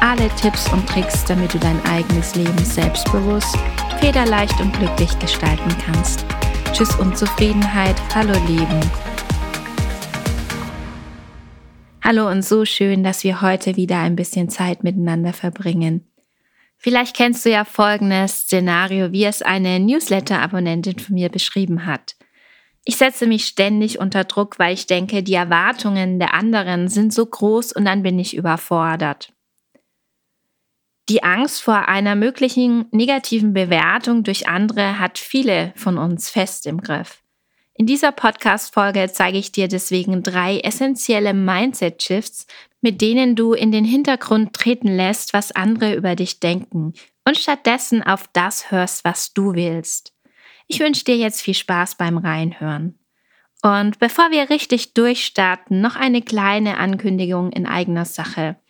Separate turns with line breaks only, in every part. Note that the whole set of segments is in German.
alle Tipps und Tricks, damit du dein eigenes Leben selbstbewusst, federleicht und glücklich gestalten kannst. Tschüss Unzufriedenheit, hallo Leben. Hallo und so schön, dass wir heute wieder ein bisschen Zeit miteinander verbringen. Vielleicht kennst du ja folgendes Szenario, wie es eine Newsletter-Abonnentin von mir beschrieben hat. Ich setze mich ständig unter Druck, weil ich denke, die Erwartungen der anderen sind so groß und dann bin ich überfordert. Die Angst vor einer möglichen negativen Bewertung durch andere hat viele von uns fest im Griff. In dieser Podcast-Folge zeige ich dir deswegen drei essentielle Mindset-Shifts, mit denen du in den Hintergrund treten lässt, was andere über dich denken und stattdessen auf das hörst, was du willst. Ich wünsche dir jetzt viel Spaß beim Reinhören. Und bevor wir richtig durchstarten, noch eine kleine Ankündigung in eigener Sache.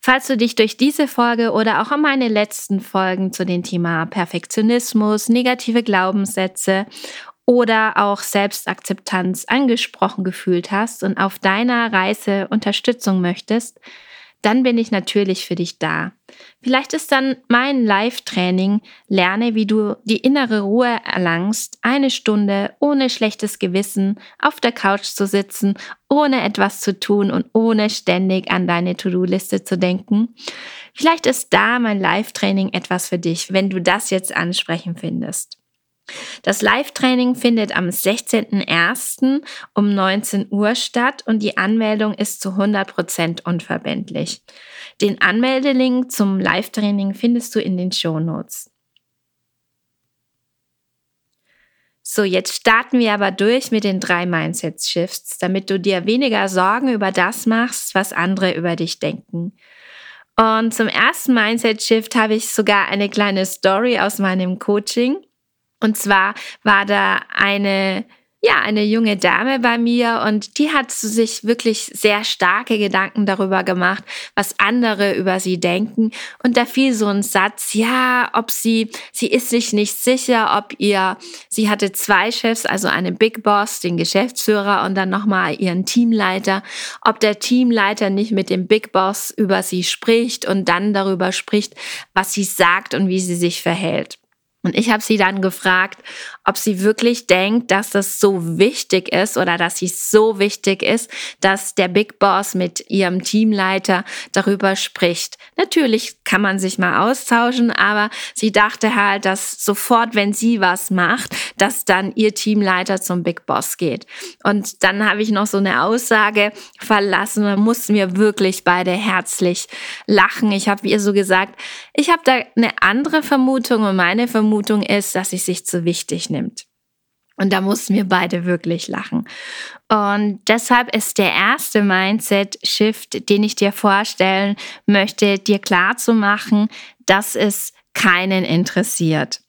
Falls du dich durch diese Folge oder auch an meine letzten Folgen zu dem Thema Perfektionismus, negative Glaubenssätze oder auch Selbstakzeptanz angesprochen gefühlt hast und auf deiner Reise Unterstützung möchtest, dann bin ich natürlich für dich da. Vielleicht ist dann mein Live-Training, lerne, wie du die innere Ruhe erlangst, eine Stunde ohne schlechtes Gewissen auf der Couch zu sitzen, ohne etwas zu tun und ohne ständig an deine To-Do-Liste zu denken. Vielleicht ist da mein Live-Training etwas für dich, wenn du das jetzt ansprechen findest. Das Live-Training findet am 16.01. um 19 Uhr statt und die Anmeldung ist zu 100% unverbindlich. Den Anmeldelink zum Live-Training findest du in den Show Notes. So, jetzt starten wir aber durch mit den drei Mindset-Shifts, damit du dir weniger Sorgen über das machst, was andere über dich denken. Und zum ersten Mindset-Shift habe ich sogar eine kleine Story aus meinem Coaching. Und zwar war da eine ja, eine junge Dame bei mir und die hat sich wirklich sehr starke Gedanken darüber gemacht, was andere über sie denken. Und da fiel so ein Satz, ja, ob sie, sie ist sich nicht sicher, ob ihr, sie hatte zwei Chefs, also einen Big Boss, den Geschäftsführer und dann nochmal ihren Teamleiter, ob der Teamleiter nicht mit dem Big Boss über sie spricht und dann darüber spricht, was sie sagt und wie sie sich verhält. Und ich habe sie dann gefragt, ob sie wirklich denkt, dass das so wichtig ist oder dass sie so wichtig ist, dass der Big Boss mit ihrem Teamleiter darüber spricht. Natürlich kann man sich mal austauschen, aber sie dachte halt, dass sofort, wenn sie was macht, dass dann ihr Teamleiter zum Big Boss geht. Und dann habe ich noch so eine Aussage verlassen. Da mussten wir wirklich beide herzlich lachen. Ich habe ihr so gesagt, ich habe da eine andere Vermutung und meine Vermutung ist, dass sie sich zu wichtig nimmt. Und da mussten wir beide wirklich lachen. Und deshalb ist der erste Mindset-Shift, den ich dir vorstellen möchte, dir klar zu machen, dass es keinen interessiert.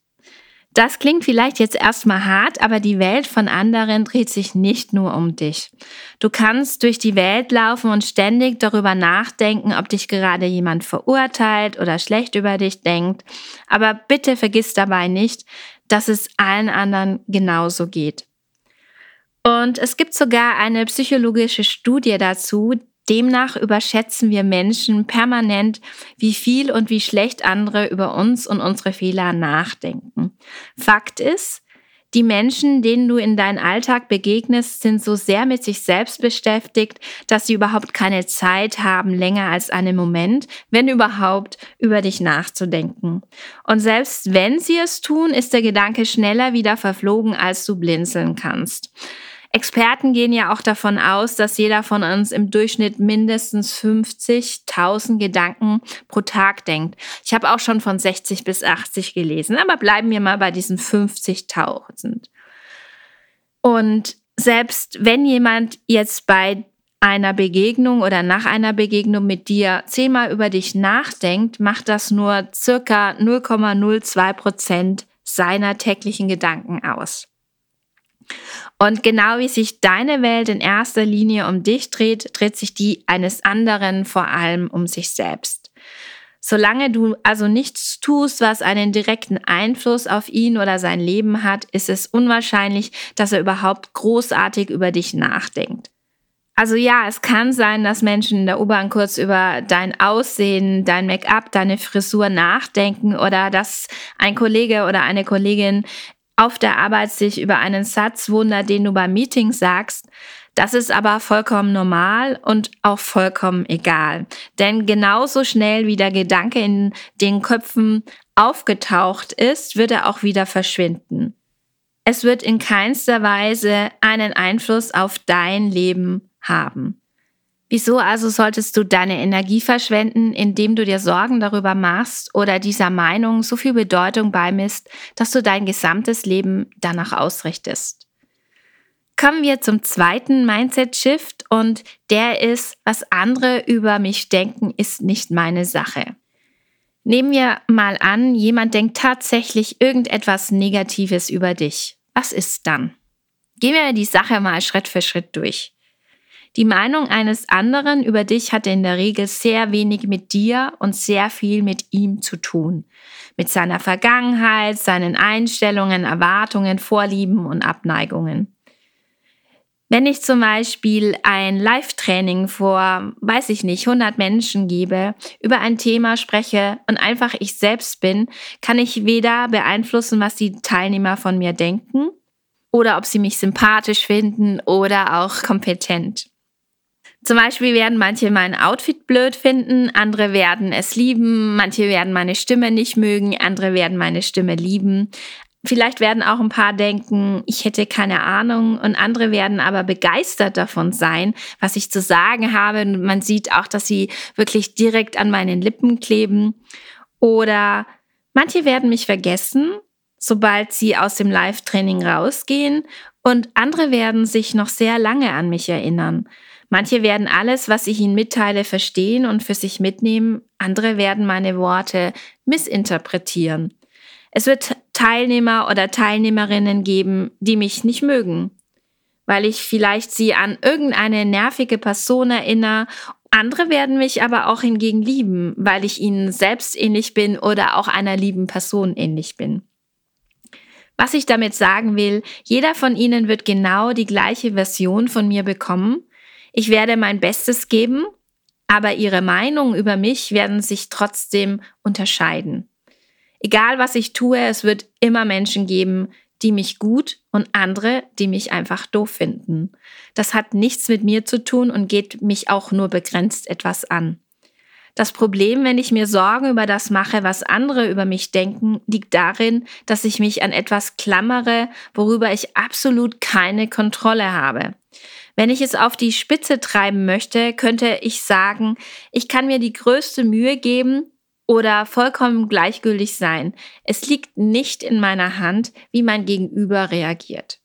Das klingt vielleicht jetzt erstmal hart, aber die Welt von anderen dreht sich nicht nur um dich. Du kannst durch die Welt laufen und ständig darüber nachdenken, ob dich gerade jemand verurteilt oder schlecht über dich denkt. Aber bitte vergiss dabei nicht, dass es allen anderen genauso geht. Und es gibt sogar eine psychologische Studie dazu, Demnach überschätzen wir Menschen permanent, wie viel und wie schlecht andere über uns und unsere Fehler nachdenken. Fakt ist, die Menschen, denen du in deinem Alltag begegnest, sind so sehr mit sich selbst beschäftigt, dass sie überhaupt keine Zeit haben, länger als einen Moment, wenn überhaupt, über dich nachzudenken. Und selbst wenn sie es tun, ist der Gedanke schneller wieder verflogen, als du blinzeln kannst. Experten gehen ja auch davon aus, dass jeder von uns im Durchschnitt mindestens 50.000 Gedanken pro Tag denkt. Ich habe auch schon von 60 bis 80 gelesen, aber bleiben wir mal bei diesen 50.000. Und selbst wenn jemand jetzt bei einer Begegnung oder nach einer Begegnung mit dir zehnmal über dich nachdenkt, macht das nur circa 0,02 Prozent seiner täglichen Gedanken aus. Und genau wie sich deine Welt in erster Linie um dich dreht, dreht sich die eines anderen vor allem um sich selbst. Solange du also nichts tust, was einen direkten Einfluss auf ihn oder sein Leben hat, ist es unwahrscheinlich, dass er überhaupt großartig über dich nachdenkt. Also ja, es kann sein, dass Menschen in der U-Bahn kurz über dein Aussehen, dein Make-up, deine Frisur nachdenken oder dass ein Kollege oder eine Kollegin auf der Arbeit sich über einen Satz wundert, den du beim Meeting sagst. Das ist aber vollkommen normal und auch vollkommen egal. Denn genauso schnell wie der Gedanke in den Köpfen aufgetaucht ist, wird er auch wieder verschwinden. Es wird in keinster Weise einen Einfluss auf dein Leben haben. Wieso also solltest du deine Energie verschwenden, indem du dir Sorgen darüber machst oder dieser Meinung so viel Bedeutung beimisst, dass du dein gesamtes Leben danach ausrichtest? Kommen wir zum zweiten Mindset-Shift und der ist, was andere über mich denken, ist nicht meine Sache. Nehmen wir mal an, jemand denkt tatsächlich irgendetwas Negatives über dich. Was ist dann? Gehen wir die Sache mal Schritt für Schritt durch. Die Meinung eines anderen über dich hat in der Regel sehr wenig mit dir und sehr viel mit ihm zu tun. Mit seiner Vergangenheit, seinen Einstellungen, Erwartungen, Vorlieben und Abneigungen. Wenn ich zum Beispiel ein Live-Training vor, weiß ich nicht, 100 Menschen gebe, über ein Thema spreche und einfach ich selbst bin, kann ich weder beeinflussen, was die Teilnehmer von mir denken oder ob sie mich sympathisch finden oder auch kompetent. Zum Beispiel werden manche mein Outfit blöd finden, andere werden es lieben, manche werden meine Stimme nicht mögen, andere werden meine Stimme lieben. Vielleicht werden auch ein paar denken, ich hätte keine Ahnung und andere werden aber begeistert davon sein, was ich zu sagen habe. Und man sieht auch, dass sie wirklich direkt an meinen Lippen kleben. Oder manche werden mich vergessen, sobald sie aus dem Live-Training rausgehen und andere werden sich noch sehr lange an mich erinnern. Manche werden alles, was ich ihnen mitteile, verstehen und für sich mitnehmen, andere werden meine Worte missinterpretieren. Es wird Teilnehmer oder Teilnehmerinnen geben, die mich nicht mögen, weil ich vielleicht sie an irgendeine nervige Person erinnere. Andere werden mich aber auch hingegen lieben, weil ich ihnen selbst ähnlich bin oder auch einer lieben Person ähnlich bin. Was ich damit sagen will, jeder von ihnen wird genau die gleiche Version von mir bekommen ich werde mein Bestes geben, aber ihre Meinungen über mich werden sich trotzdem unterscheiden. Egal was ich tue, es wird immer Menschen geben, die mich gut und andere, die mich einfach doof finden. Das hat nichts mit mir zu tun und geht mich auch nur begrenzt etwas an. Das Problem, wenn ich mir Sorgen über das mache, was andere über mich denken, liegt darin, dass ich mich an etwas klammere, worüber ich absolut keine Kontrolle habe. Wenn ich es auf die Spitze treiben möchte, könnte ich sagen, ich kann mir die größte Mühe geben oder vollkommen gleichgültig sein. Es liegt nicht in meiner Hand, wie mein Gegenüber reagiert.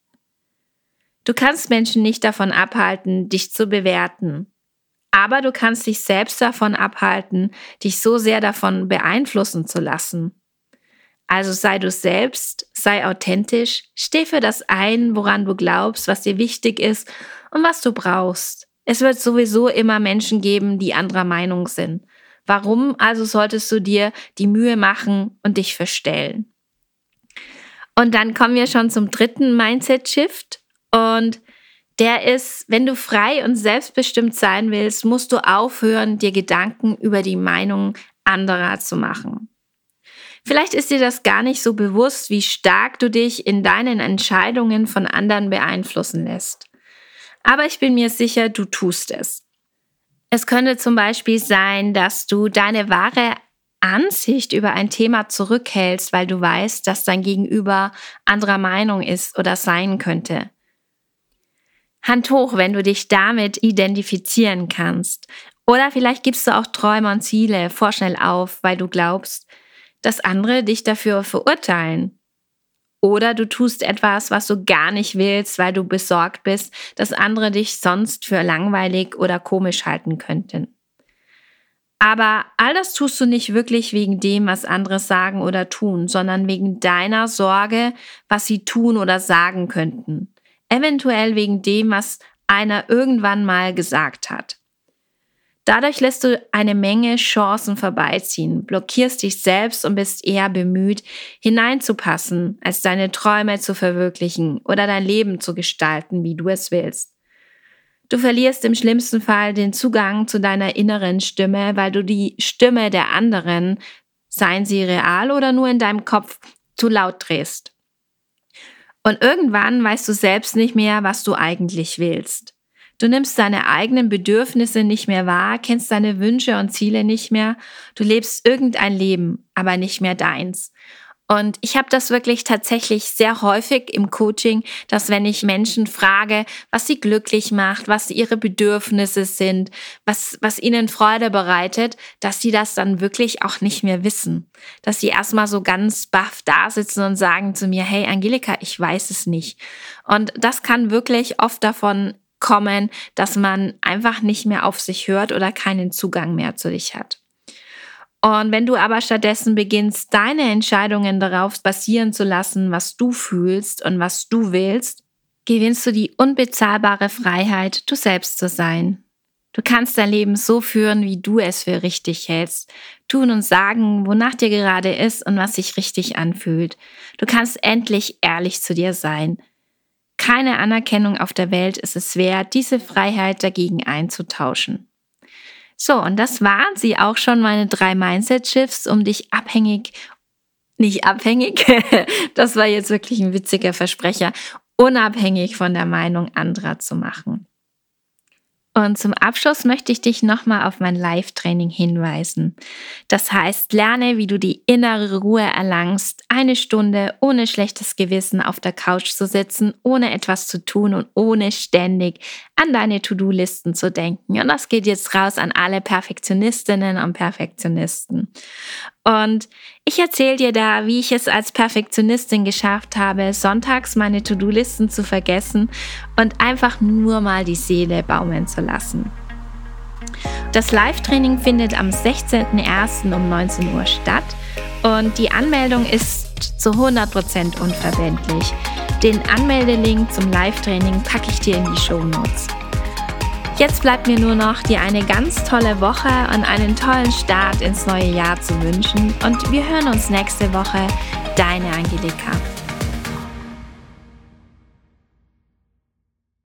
Du kannst Menschen nicht davon abhalten, dich zu bewerten. Aber du kannst dich selbst davon abhalten, dich so sehr davon beeinflussen zu lassen. Also sei du selbst, sei authentisch, steh für das ein, woran du glaubst, was dir wichtig ist und was du brauchst. Es wird sowieso immer Menschen geben, die anderer Meinung sind. Warum also solltest du dir die Mühe machen und dich verstellen? Und dann kommen wir schon zum dritten Mindset-Shift. Und der ist, wenn du frei und selbstbestimmt sein willst, musst du aufhören, dir Gedanken über die Meinung anderer zu machen. Vielleicht ist dir das gar nicht so bewusst, wie stark du dich in deinen Entscheidungen von anderen beeinflussen lässt aber ich bin mir sicher, du tust es. Es könnte zum Beispiel sein, dass du deine wahre Ansicht über ein Thema zurückhältst, weil du weißt, dass dein Gegenüber anderer Meinung ist oder sein könnte. Hand hoch, wenn du dich damit identifizieren kannst. Oder vielleicht gibst du auch Träume und Ziele vorschnell auf, weil du glaubst, dass andere dich dafür verurteilen Oder du tust etwas, was du gar nicht willst, weil du besorgt bist, dass andere dich sonst für langweilig oder komisch halten könnten. Aber all das tust du nicht wirklich wegen dem, was andere sagen oder tun, sondern wegen deiner Sorge, was sie tun oder sagen könnten. Eventuell wegen dem, was einer irgendwann mal gesagt hat. Dadurch lässt du eine Menge Chancen vorbeiziehen, blockierst dich selbst und bist eher bemüht, hineinzupassen, als deine Träume zu verwirklichen oder dein Leben zu gestalten, wie du es willst. Du verlierst im schlimmsten Fall den Zugang zu deiner inneren Stimme, weil du die Stimme der anderen, seien sie real oder nur in deinem Kopf, zu laut drehst. Und irgendwann weißt du selbst nicht mehr, was du eigentlich willst. Du nimmst deine eigenen Bedürfnisse nicht mehr wahr, kennst deine Wünsche und Ziele nicht mehr. Du lebst irgendein Leben, aber nicht mehr deins. Und ich habe das wirklich tatsächlich sehr häufig im Coaching, dass wenn ich Menschen frage, was sie glücklich macht, was ihre Bedürfnisse sind, was, was ihnen Freude bereitet, dass sie das dann wirklich auch nicht mehr wissen. Dass sie erstmal so ganz baff da sitzen und sagen zu mir, hey Angelika, ich weiß es nicht. Und das kann wirklich oft davon kommen, dass man einfach nicht mehr auf sich hört oder keinen Zugang mehr zu dich hat. Und wenn du aber stattdessen beginnst, deine Entscheidungen darauf basieren zu lassen, was du fühlst und was du willst, gewinnst du die unbezahlbare Freiheit, du selbst zu sein. Du kannst dein Leben so führen, wie du es für richtig hältst. Tun und sagen, wonach dir gerade ist und was sich richtig anfühlt. Du kannst endlich ehrlich zu dir sein. Keine Anerkennung auf der Welt ist es wert, diese Freiheit dagegen einzutauschen. So, und das waren sie auch schon, meine drei Mindset-Shifts, um dich abhängig, nicht abhängig, das war jetzt wirklich ein witziger Versprecher, unabhängig von der Meinung anderer zu machen. Und zum Abschluss möchte ich dich nochmal auf mein Live-Training hinweisen. Das heißt, lerne, wie du die innere Ruhe erlangst, eine Stunde ohne schlechtes Gewissen auf der Couch zu sitzen, ohne etwas zu tun und ohne ständig an deine To-Do-Listen zu denken. Und das geht jetzt raus an alle Perfektionistinnen und Perfektionisten. Und ich erzähle dir da, wie ich es als Perfektionistin geschafft habe, sonntags meine To-Do-Listen zu vergessen und einfach nur mal die Seele baumeln zu lassen. Das Live-Training findet am 16.01. um 19 Uhr statt und die Anmeldung ist zu 100% unverbindlich. Den Anmeldelink zum Live-Training packe ich dir in die Show Notes. Jetzt bleibt mir nur noch, dir eine ganz tolle Woche und einen tollen Start ins neue Jahr zu wünschen. Und wir hören uns nächste Woche. Deine Angelika.